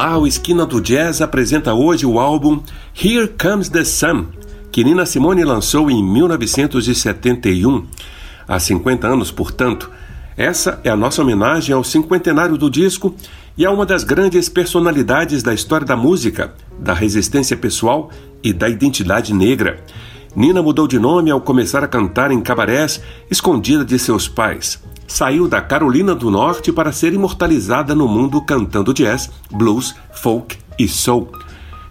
Olá, o Esquina do Jazz apresenta hoje o álbum Here Comes the Sun, que Nina Simone lançou em 1971. Há 50 anos, portanto. Essa é a nossa homenagem ao cinquentenário do disco e a uma das grandes personalidades da história da música, da resistência pessoal e da identidade negra. Nina mudou de nome ao começar a cantar em cabarés escondida de seus pais saiu da Carolina do Norte para ser imortalizada no mundo cantando jazz, blues, folk e soul.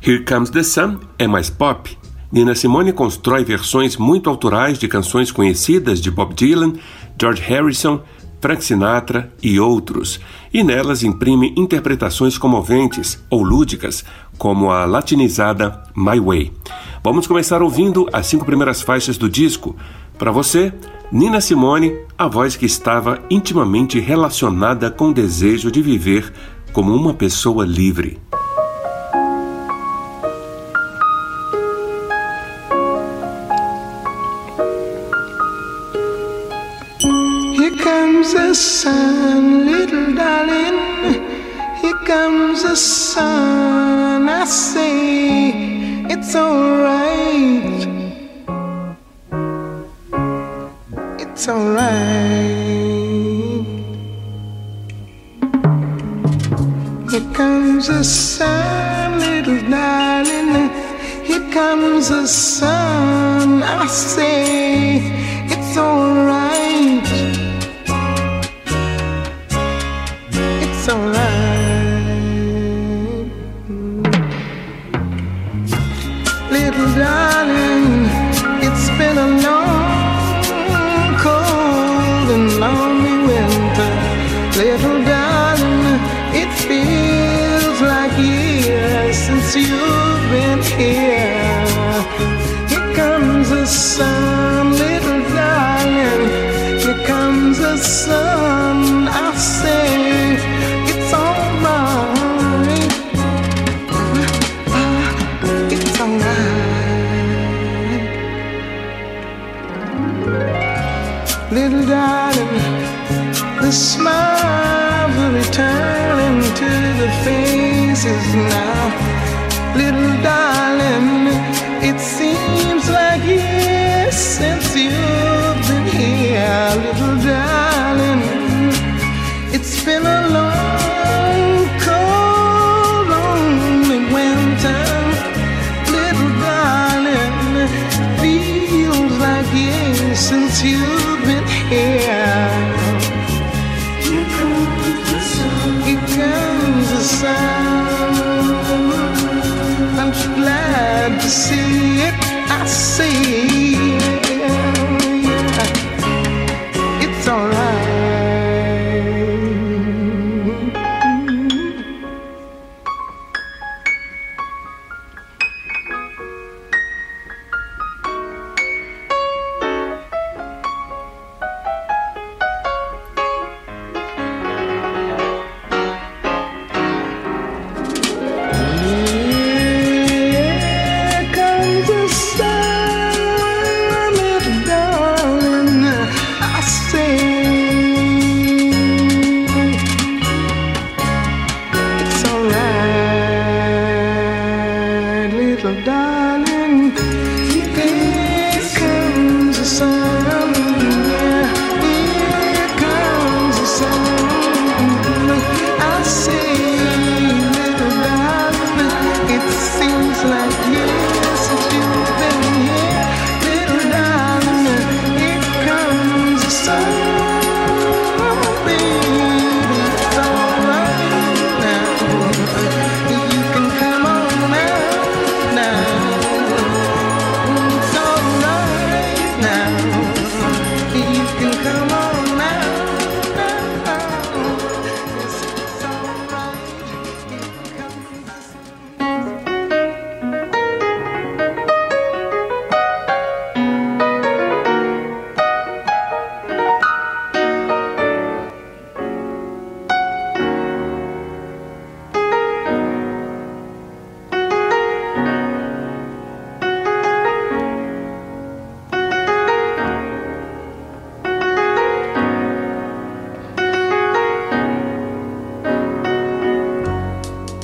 Here Comes the Sun é mais pop. Nina Simone constrói versões muito autorais de canções conhecidas de Bob Dylan, George Harrison, Frank Sinatra e outros, e nelas imprime interpretações comoventes ou lúdicas, como a latinizada My Way. Vamos começar ouvindo as cinco primeiras faixas do disco. Para você, Nina Simone, a voz que estava intimamente relacionada com o desejo de viver como uma pessoa livre. Here comes the sun, little darling. Here comes the sun. I say it's alright. It's alright. Here comes the sun, little darling. Here comes the sun. I say it's alright.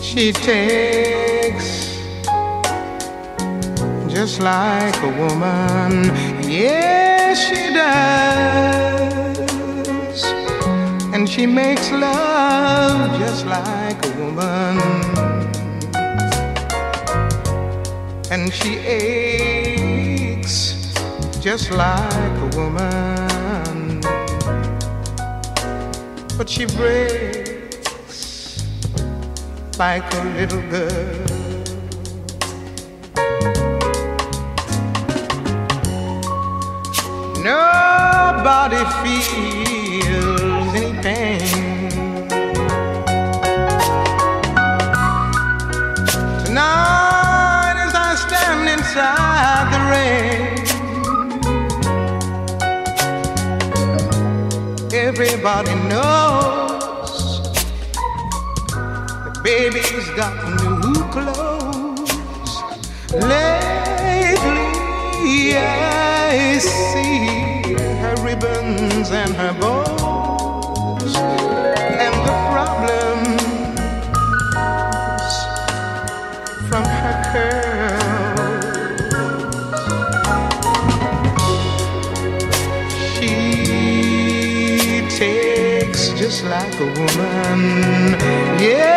She takes just like a woman. Yes, she does. And she makes love just like a woman. And she aches just like a woman. But she breaks like a little girl. Nobody feels Baby's got new clothes. Lately, I see her ribbons and her bows, and the problems from her curls. She takes just like a woman. Yeah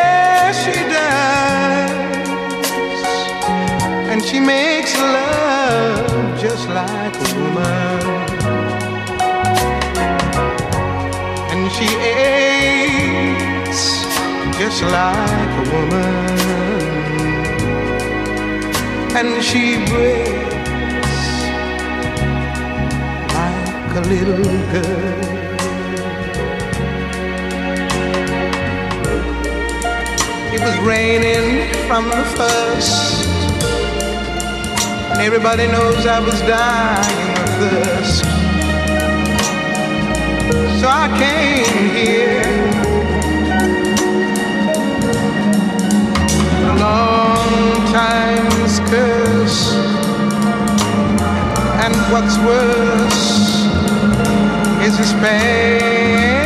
like a woman. And she breaks like a little girl. It was raining from the first. And everybody knows I was dying of thirst. So I came here. Time's curse. And what's worse is his pain.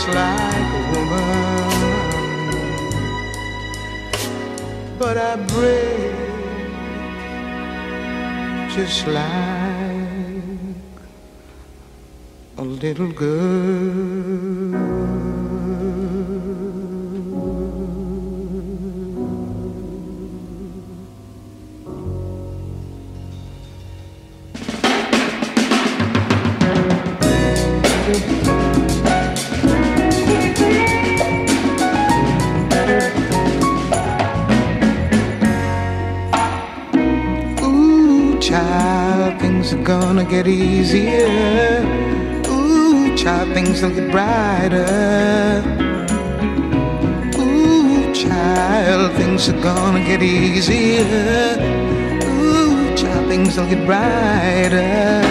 just like a woman, but I break just like a little girl. Gonna get easier. Ooh, child, things will get brighter. Ooh, child, things are gonna get easier. Ooh, child, things will get brighter.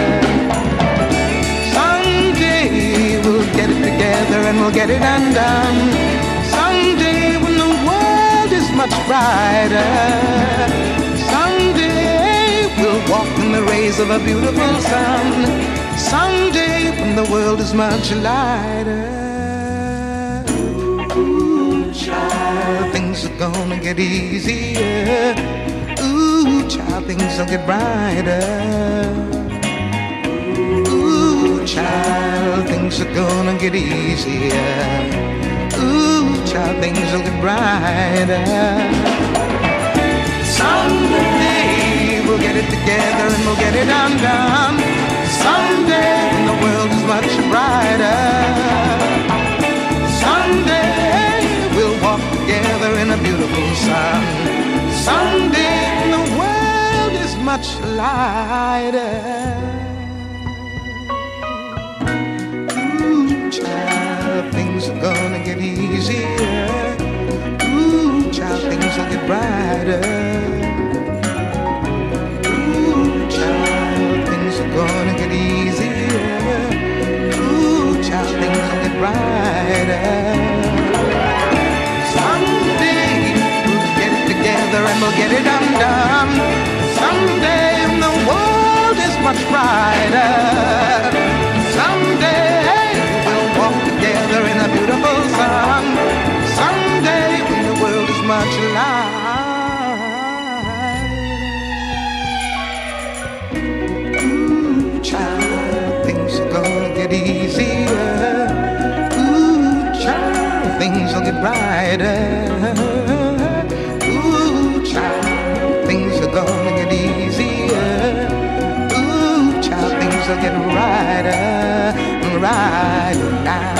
Someday we'll get it together and we'll get it undone. Someday when the world is much brighter. Rays of a beautiful sun. Someday when the world is much lighter, ooh, child, things are gonna get easier. Ooh, child, things will get brighter. Ooh, child, things are gonna get easier. Ooh, child, things will get brighter. Together and we'll get it undone. Someday when the world is much brighter. Someday we'll walk together in a beautiful sun. Someday when the world is much lighter. Ooh, child, things are gonna get easier. Ooh, child, things will get brighter. Brighter. Someday we'll get it together and we'll get it undone. Someday the world is much brighter. Someday we'll walk together in a beautiful sun. Someday when the world is much lighter. Child, things are gonna get easier. Things will get brighter. Ooh, child, things are gonna get easier. Ooh, child, things will get brighter, brighter now,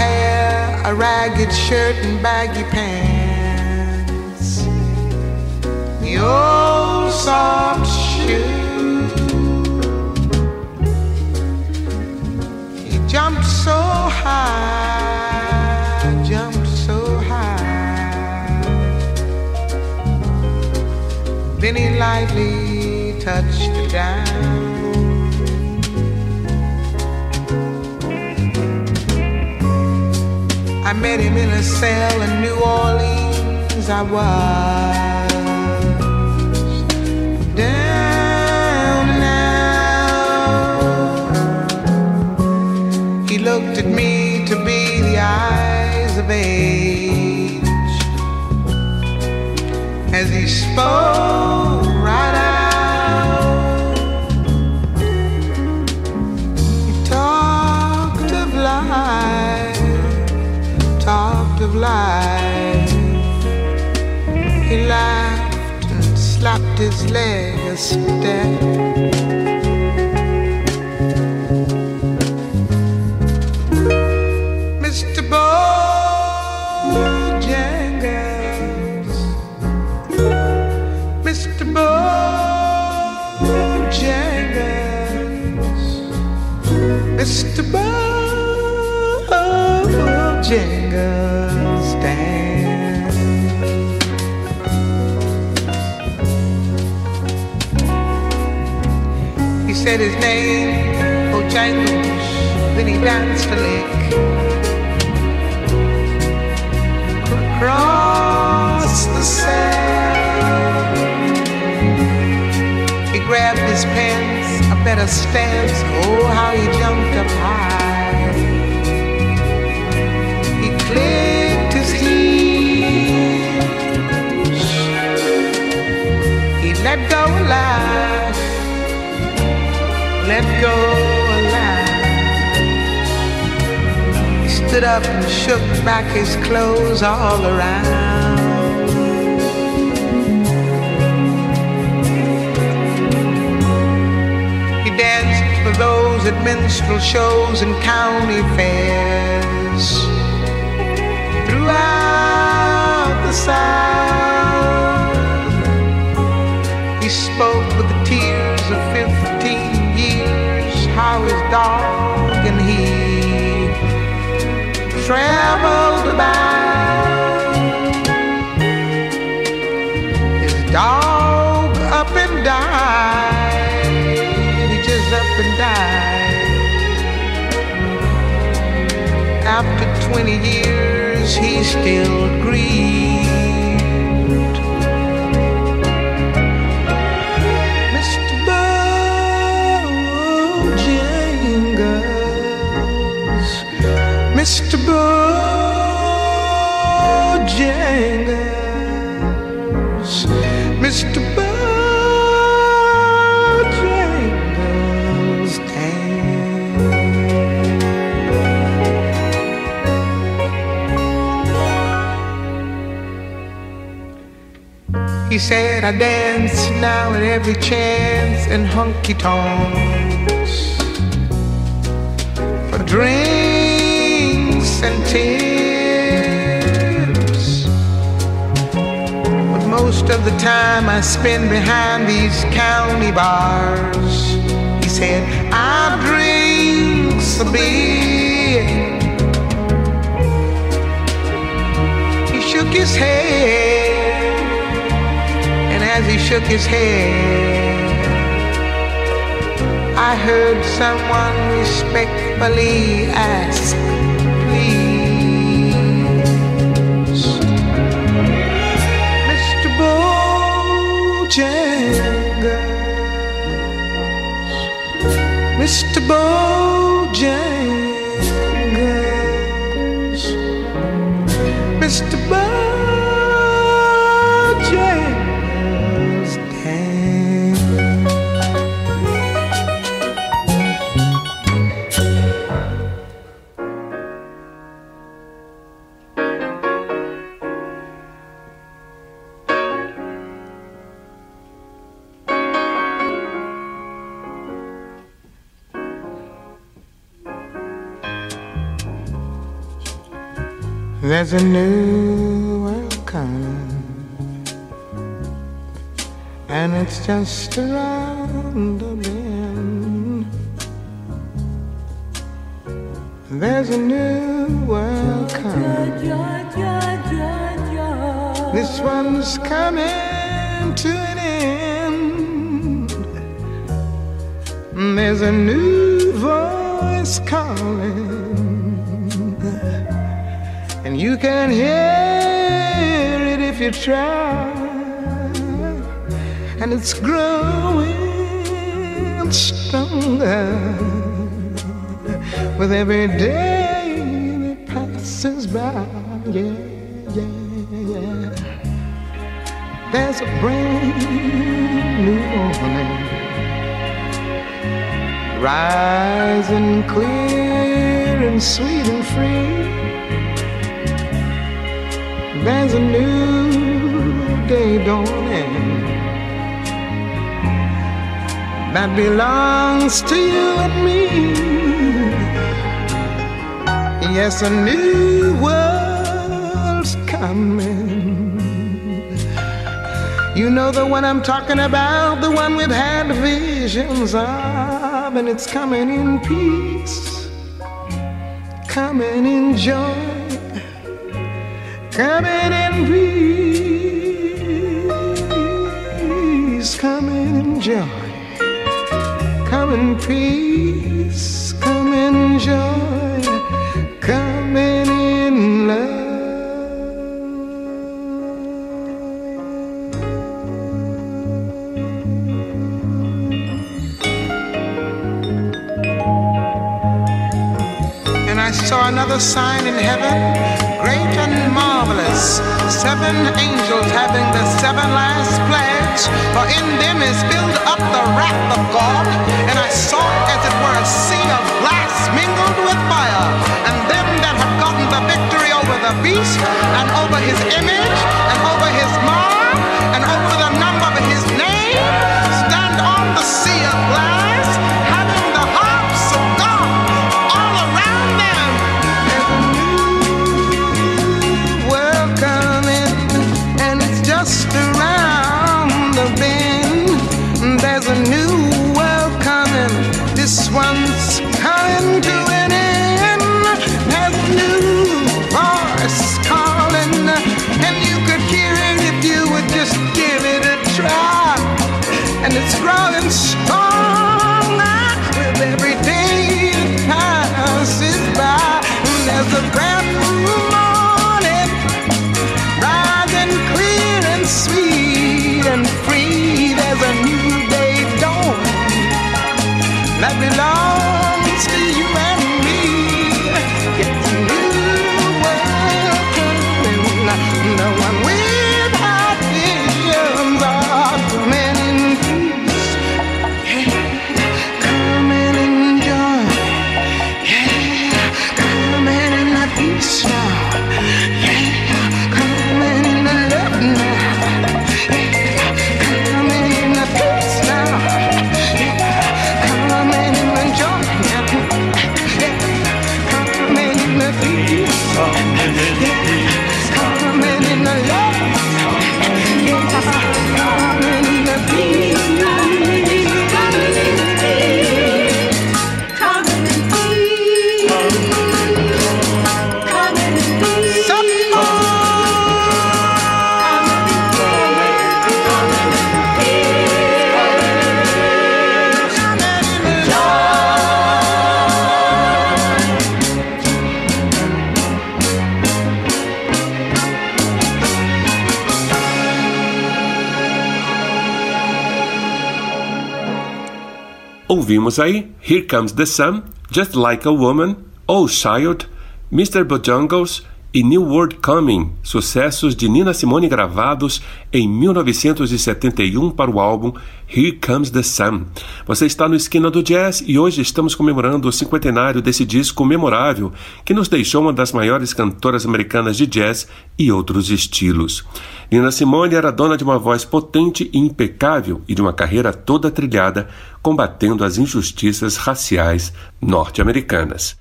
hair, a ragged shirt, and baggy pants. The old soft shoe. He jumped so high, jumped so high. Then he lightly met him in a cell in New Orleans. I was down now. He looked at me to be the eyes of age as he spoke his leg. Mr. Bojangles, Mr. Bojangles, Mr. Bojangles, dance. Said his name, Bojangles, then he danced a lick. across the sand. He grabbed his pants, a better stance. Oh, how he jumped up high. Go. He stood up and shook back his clothes all around. He danced for those at minstrel shows and county fairs throughout the South. He spoke with the tears of 15 years, how his dog and he traveled about. His dog up and died. He just up and died. After 20 years, he still grieved. Said, I dance now at every chance in honky tonks for drinks and tips. But most of the time I spend behind these county bars. He said, I drink a beer. He shook his head. As he shook his head, I heard someone respectfully ask, please, Mr. Bojangles, Mr. Bojangles, a new world coming, and it's just around the bend. There's a new world coming. This one's coming to an end. There's a new voice calling and you can hear it if you try. And it's growing stronger with every day that passes by. Yeah, yeah, yeah. There's a brand new morning rising clear and sweet and free. There's a new day dawning that belongs to you and me. Yes, a new world's coming. You know the one I'm talking about, the one we've had visions of, and it's coming in peace, coming in joy coming in peace, coming in joy, coming peace, coming joy, coming in love. And I saw another sign in heaven great and marvelous. Seven angels having the seven last plagues, for in them is filled up the wrath of God. And I saw, as it were, a sea of glass mingled with fire, and them that have gotten the victory over the beast and over his image and over his mark peace. Ouvimos aí Here Comes the Sun, Just Like a Woman, Oh Child, Mr. Bojangles e New World Coming, sucessos de Nina Simone gravados em 1971 para o álbum Here Comes the Sun. Você está no Esquina do Jazz e hoje estamos comemorando o cinquentenário desse disco memorável que nos deixou uma das maiores cantoras americanas de jazz e outros estilos. Nina Simone era dona de uma voz potente e impecável e de uma carreira toda trilhada combatendo as injustiças raciais norte-americanas.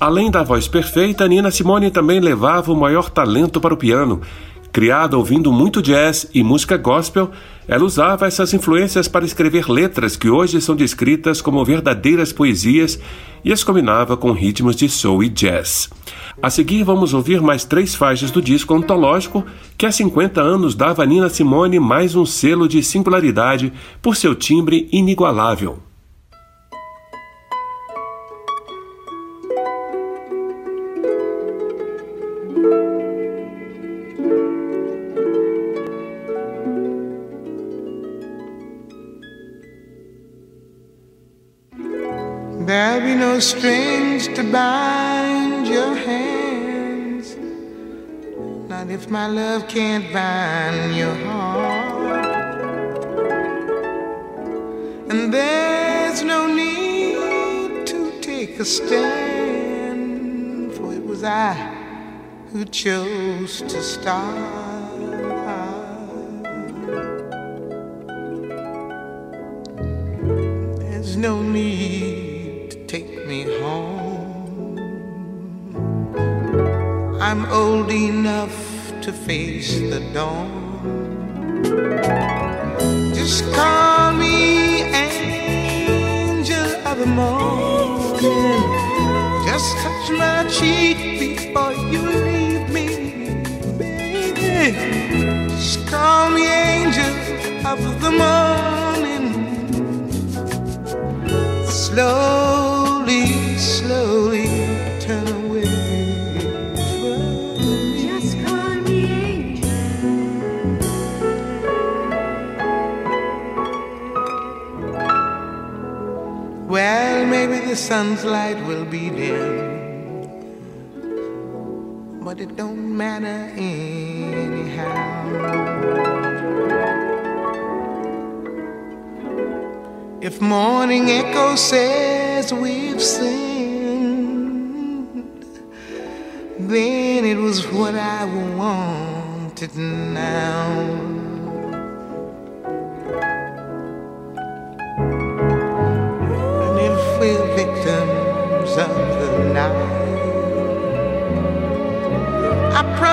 Além da voz perfeita, Nina Simone também levava o maior talento para o piano. Criada ouvindo muito jazz e música gospel, ela usava essas influências para escrever letras que hoje são descritas como verdadeiras poesias e as combinava com ritmos de soul e jazz. A seguir, vamos ouvir mais três faixas do disco antológico que há 50 anos dava a Nina Simone mais um selo de singularidade por seu timbre inigualável. Not if my love can't bind your heart. And there's no need to take a stand, for it was I who chose to start. There's no need to take me home. I'm old enough to face the dawn. Just call me angel of the morning. Just touch my cheek before you leave me, baby. Just call me angel of the morning. Slowly, the sun's light will be dim. But it don't matter anyhow. If morning echo says we've sinned, then it was what I wanted now.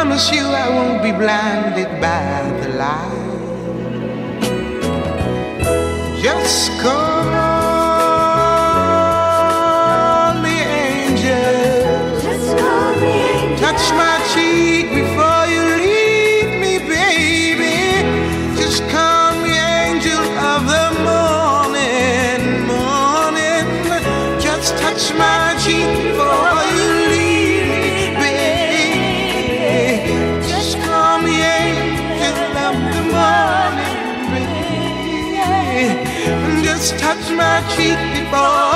promise you I won't be blinded by the light. Just come people.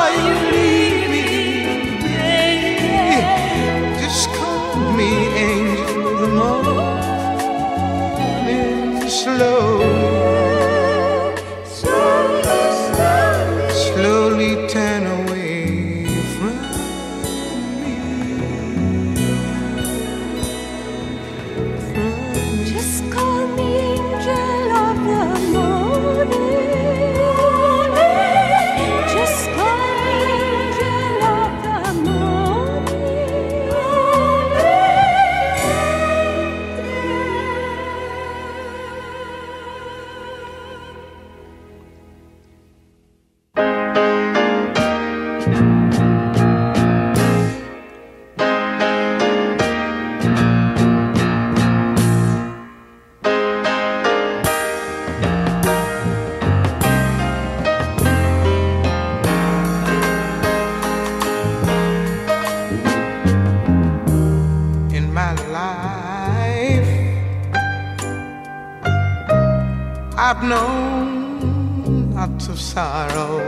known lots of sorrow.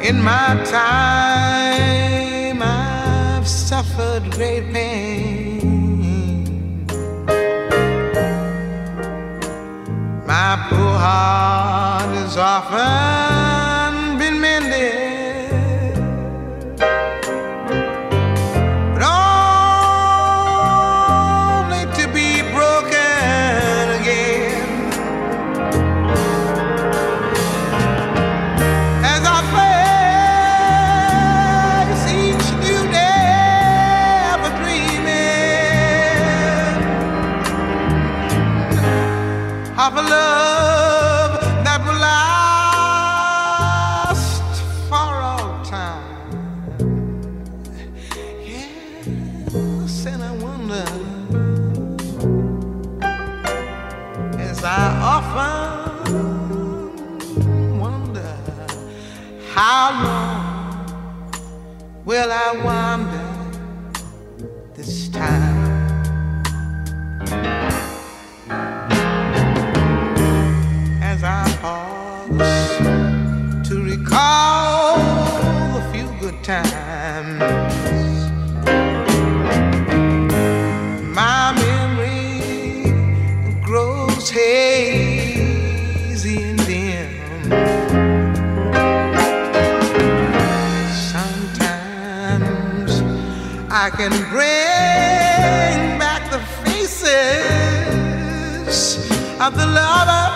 In my time I've suffered great pain. My poor heart is often I wander this time. As I pause to recall a few good times, my memory grows heavy. can bring back the faces of the lovers.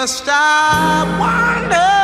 Must I wander?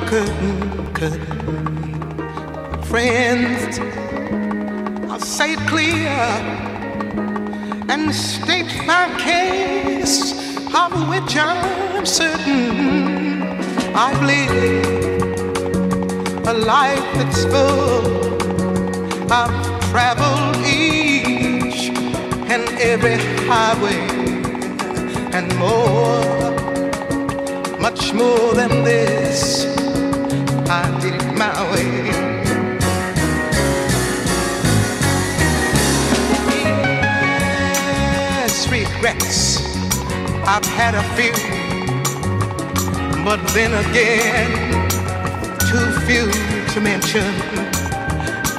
Curtain. curtain. Friends, I'll say it clear and state my case, of which I'm certain. I've lived a life that's full. I've traveled each and every highway and more, much more than this. I did it my way. Regrets. I've had a few, but then again, too few to mention.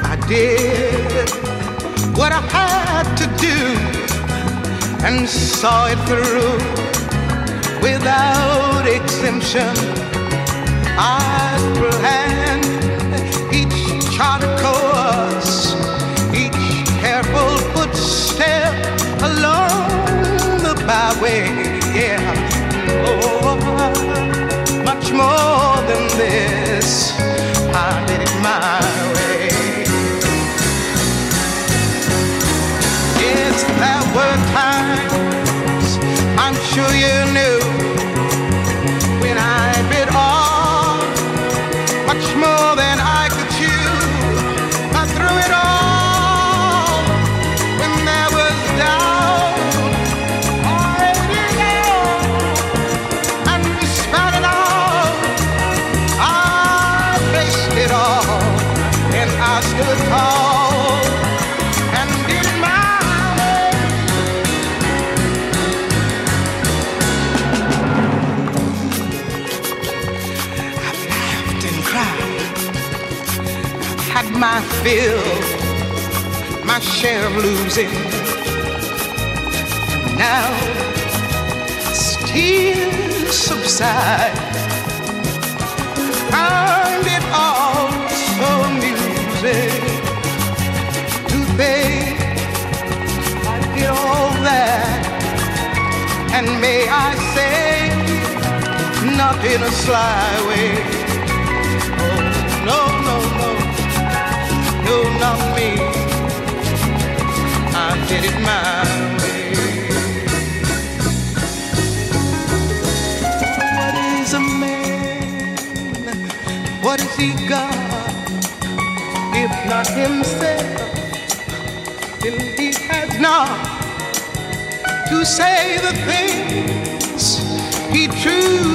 I did what I had to do and saw it through without exemption. I planned feel my share of losing. Now tears subside. Find it all so music to think I did all that, and may I say not in a sly way. No, not me. I did it my way. What is a man? What has he got? If not himself, then he has not to say the things he truly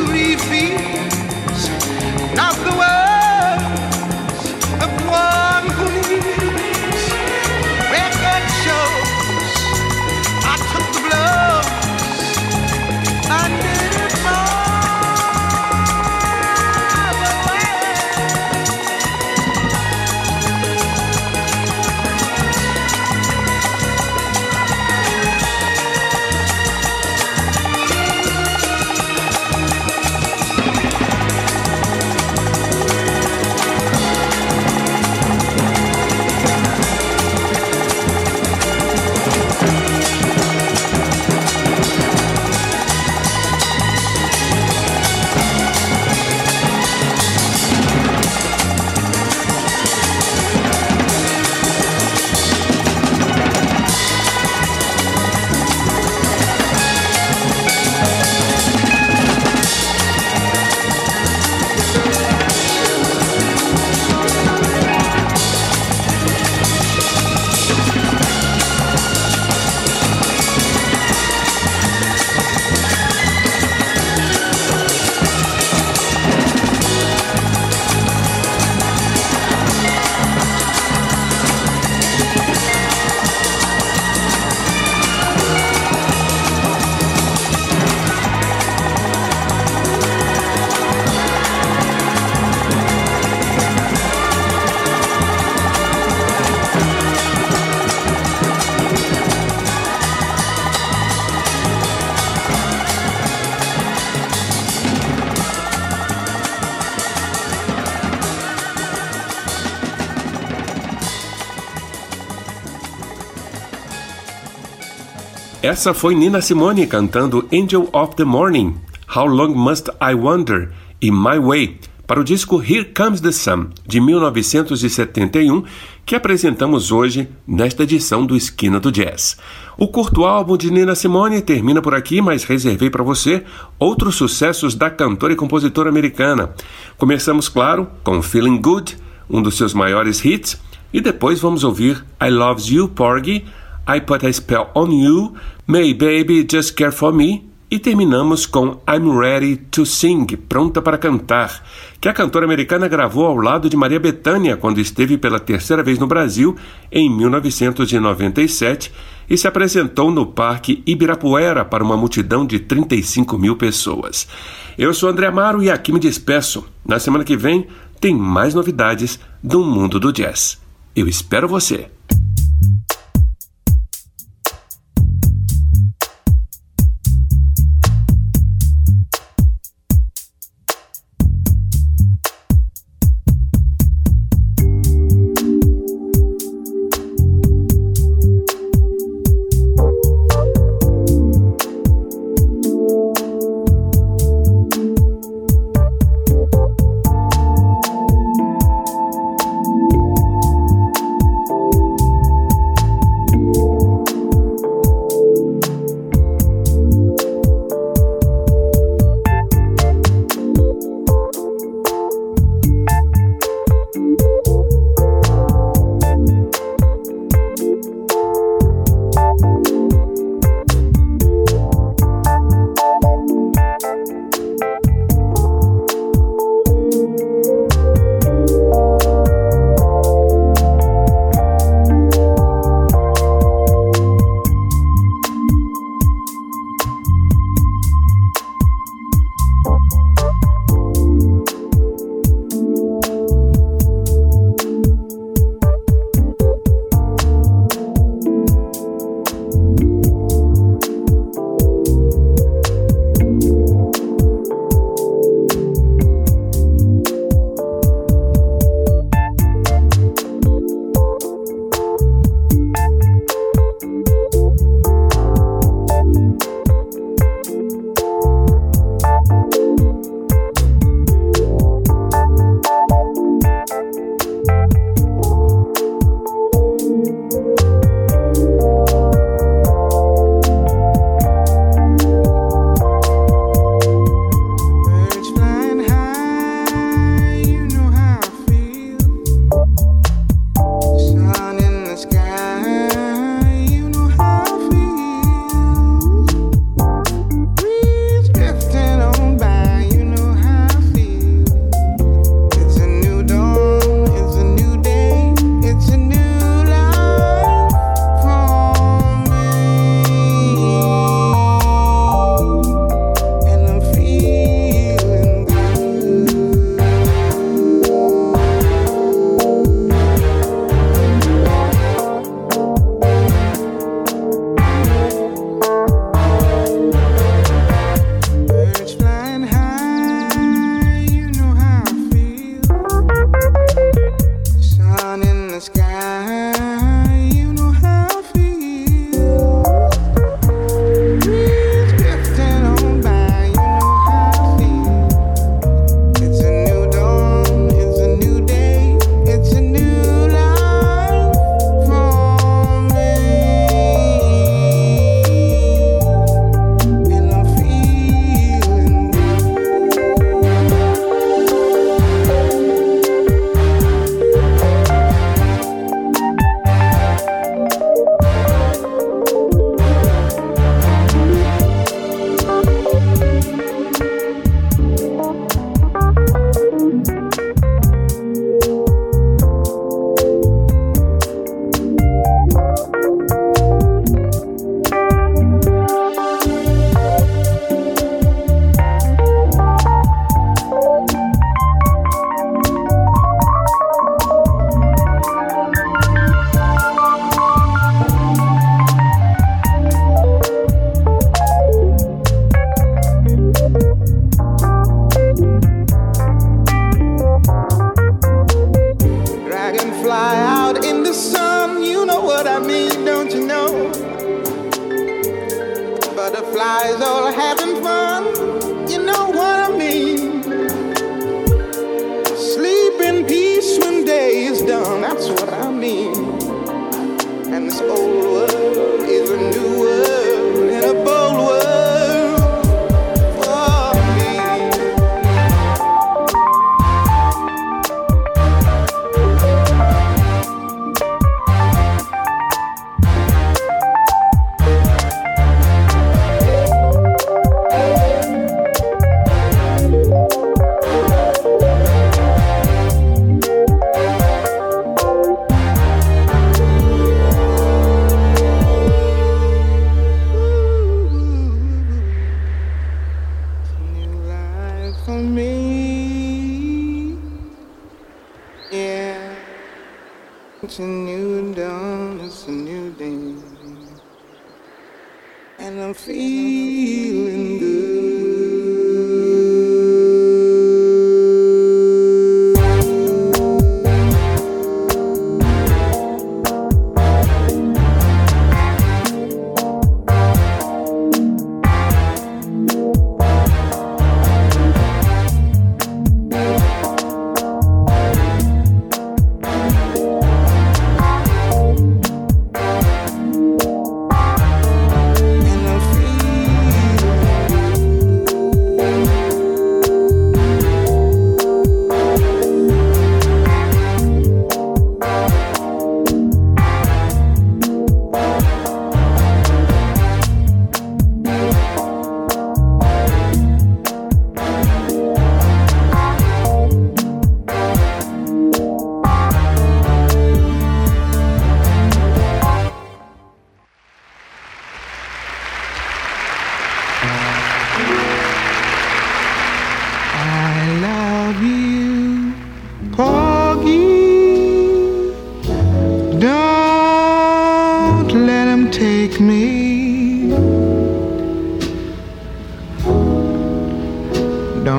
Essa foi Nina Simone cantando Angel of the Morning, How Long Must I Wonder e My Way, para o disco Here Comes the Sun, de 1971, que apresentamos hoje nesta edição do Esquina do Jazz. O curto álbum de Nina Simone termina por aqui, mas reservei para você outros sucessos da cantora e compositora americana. Começamos, claro, com Feeling Good, um dos seus maiores hits, e depois vamos ouvir I Loves You, Porgy, I Put a Spell on You, May Baby Just Care for Me e terminamos com I'm Ready to Sing, pronta para cantar, que a cantora americana gravou ao lado de Maria Bethânia quando esteve pela terceira vez no Brasil em 1997 e se apresentou no Parque Ibirapuera para uma multidão de 35 mil pessoas. Eu sou André Amaro e aqui me despeço. Na semana que vem tem mais novidades do mundo do jazz. Eu espero você.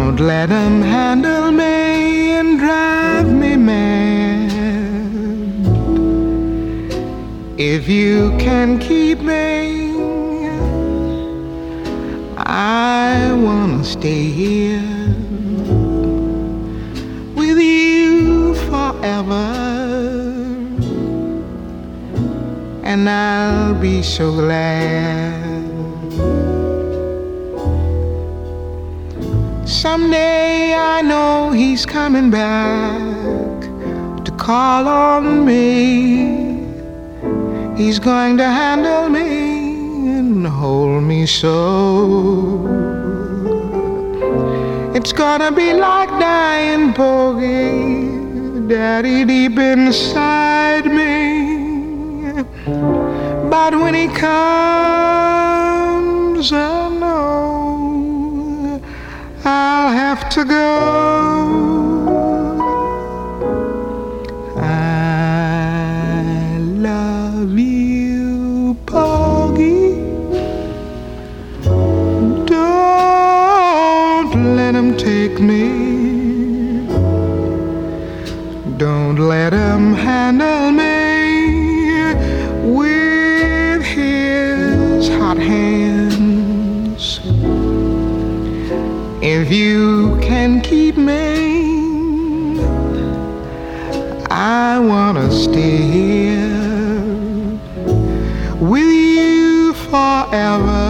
Don't let him handle me and drive me mad. If you can keep me. I wanna stay here with you forever, and I'll be so glad. Someday I know he's coming back to call on me. He's going to handle me and hold me so. It's gonna be like dying bogey, daddy deep inside me. But when he comes, have to go. With you forever.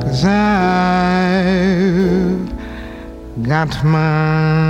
Cause I've got my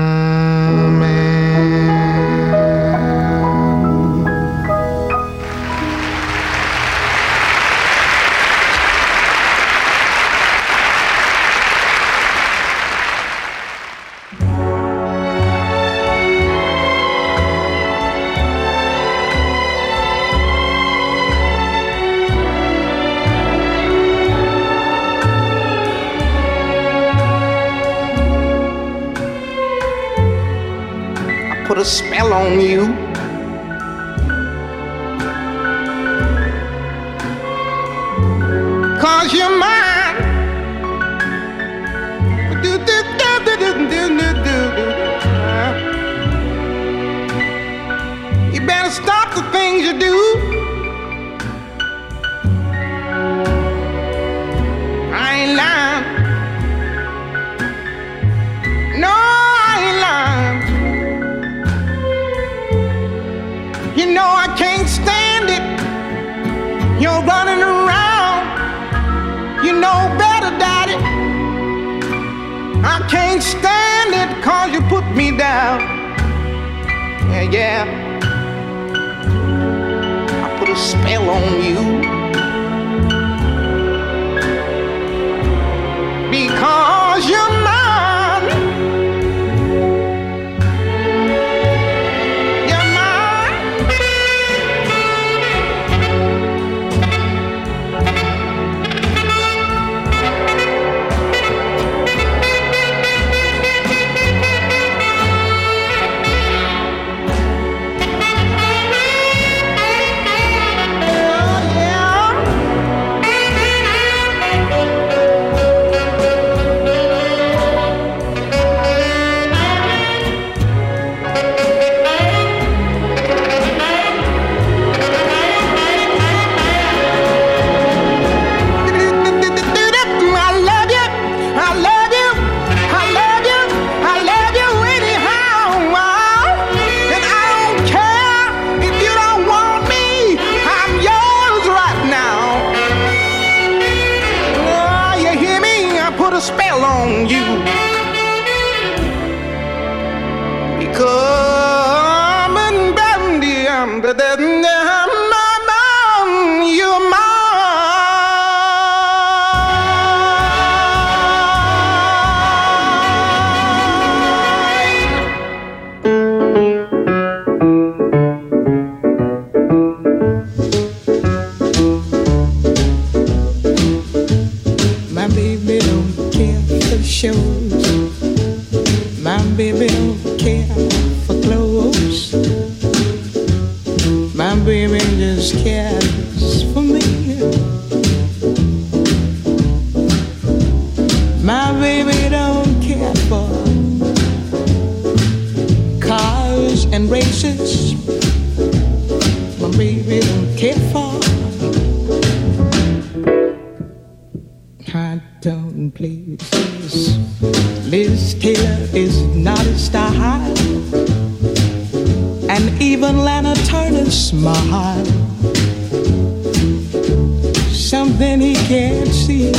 Liz Taylor is not a star, and even Lana Turner's smiles. Something he can't see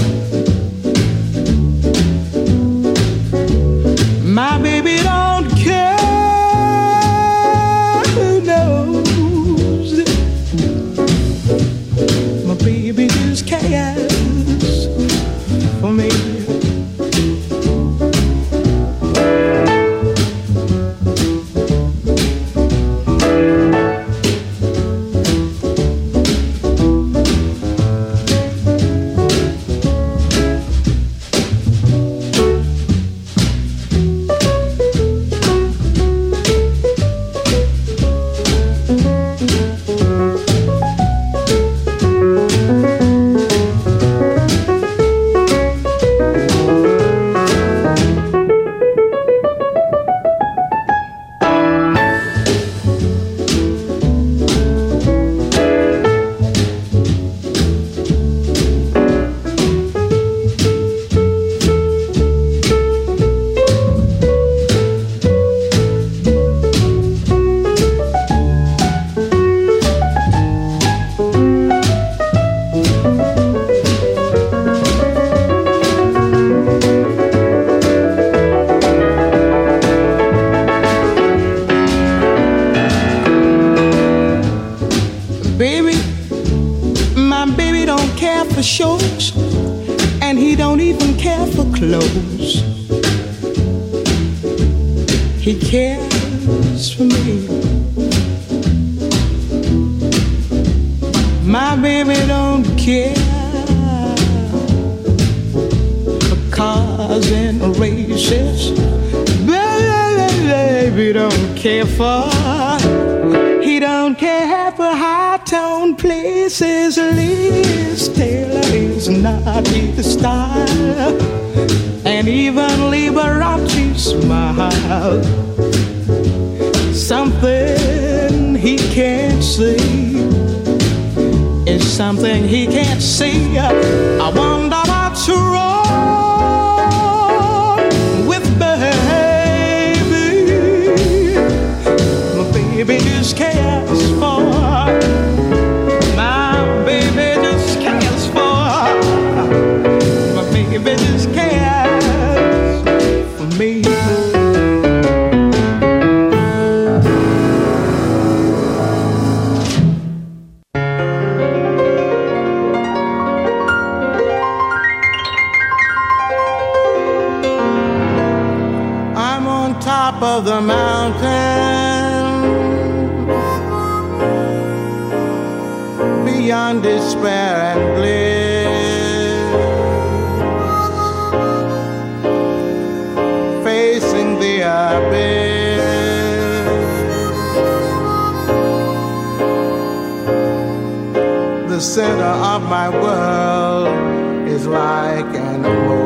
just for me. My baby don't care for cars and races. Baby don't care for. He don't care for high tone places. Liz Taylor is not his style, and even Liberace smile something he can't see. It's something he can't see. I want.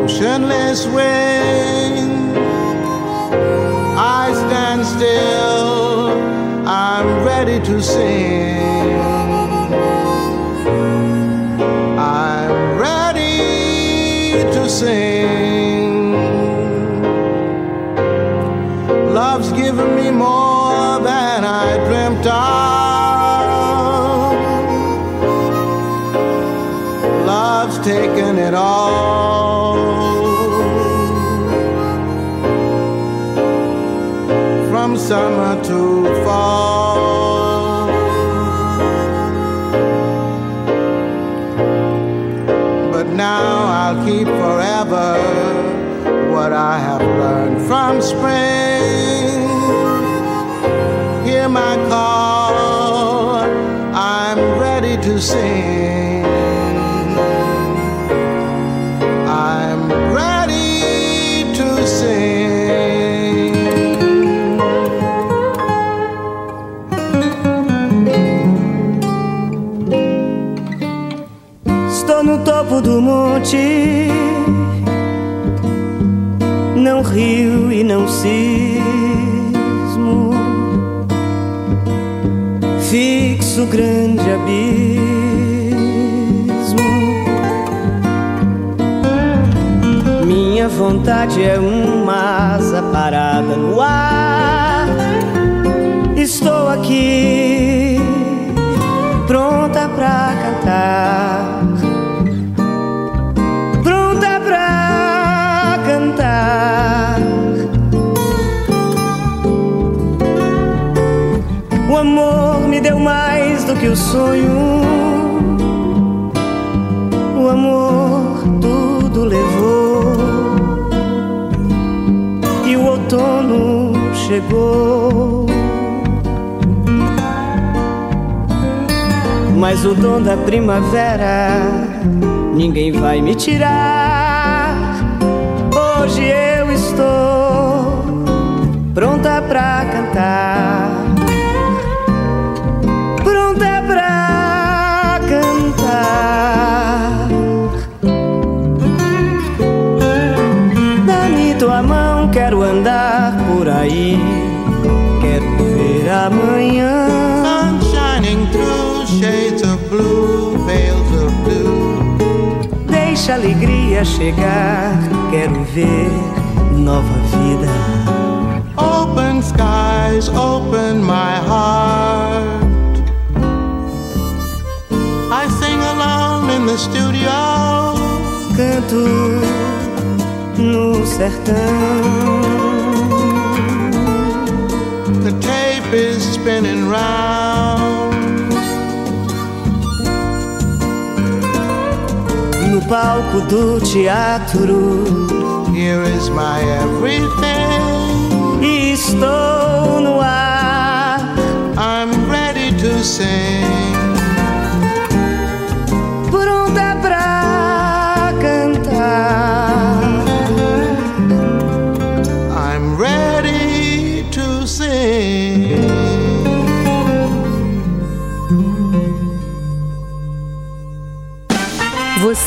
An emotionless wing. I stand still, I'm ready to sing. I'm ready to sing. Não cismo, fixo grande abismo. Minha vontade é uma asa parada no ar. Estou aqui, pronta pra cantar. Que o sonho. O amor tudo levou. E o outono chegou. Mas o dom da primavera ninguém vai me tirar. Ver amanhã. Sun shining through shades of blue, veils of blue. Deixa a alegria chegar, quero ver nova vida. Open skies, open my heart. I sing alone in the studio. Canto no sertão. Is spinning round. No palco do teatro Here is my everything. estou no ar. I'm ready to sing.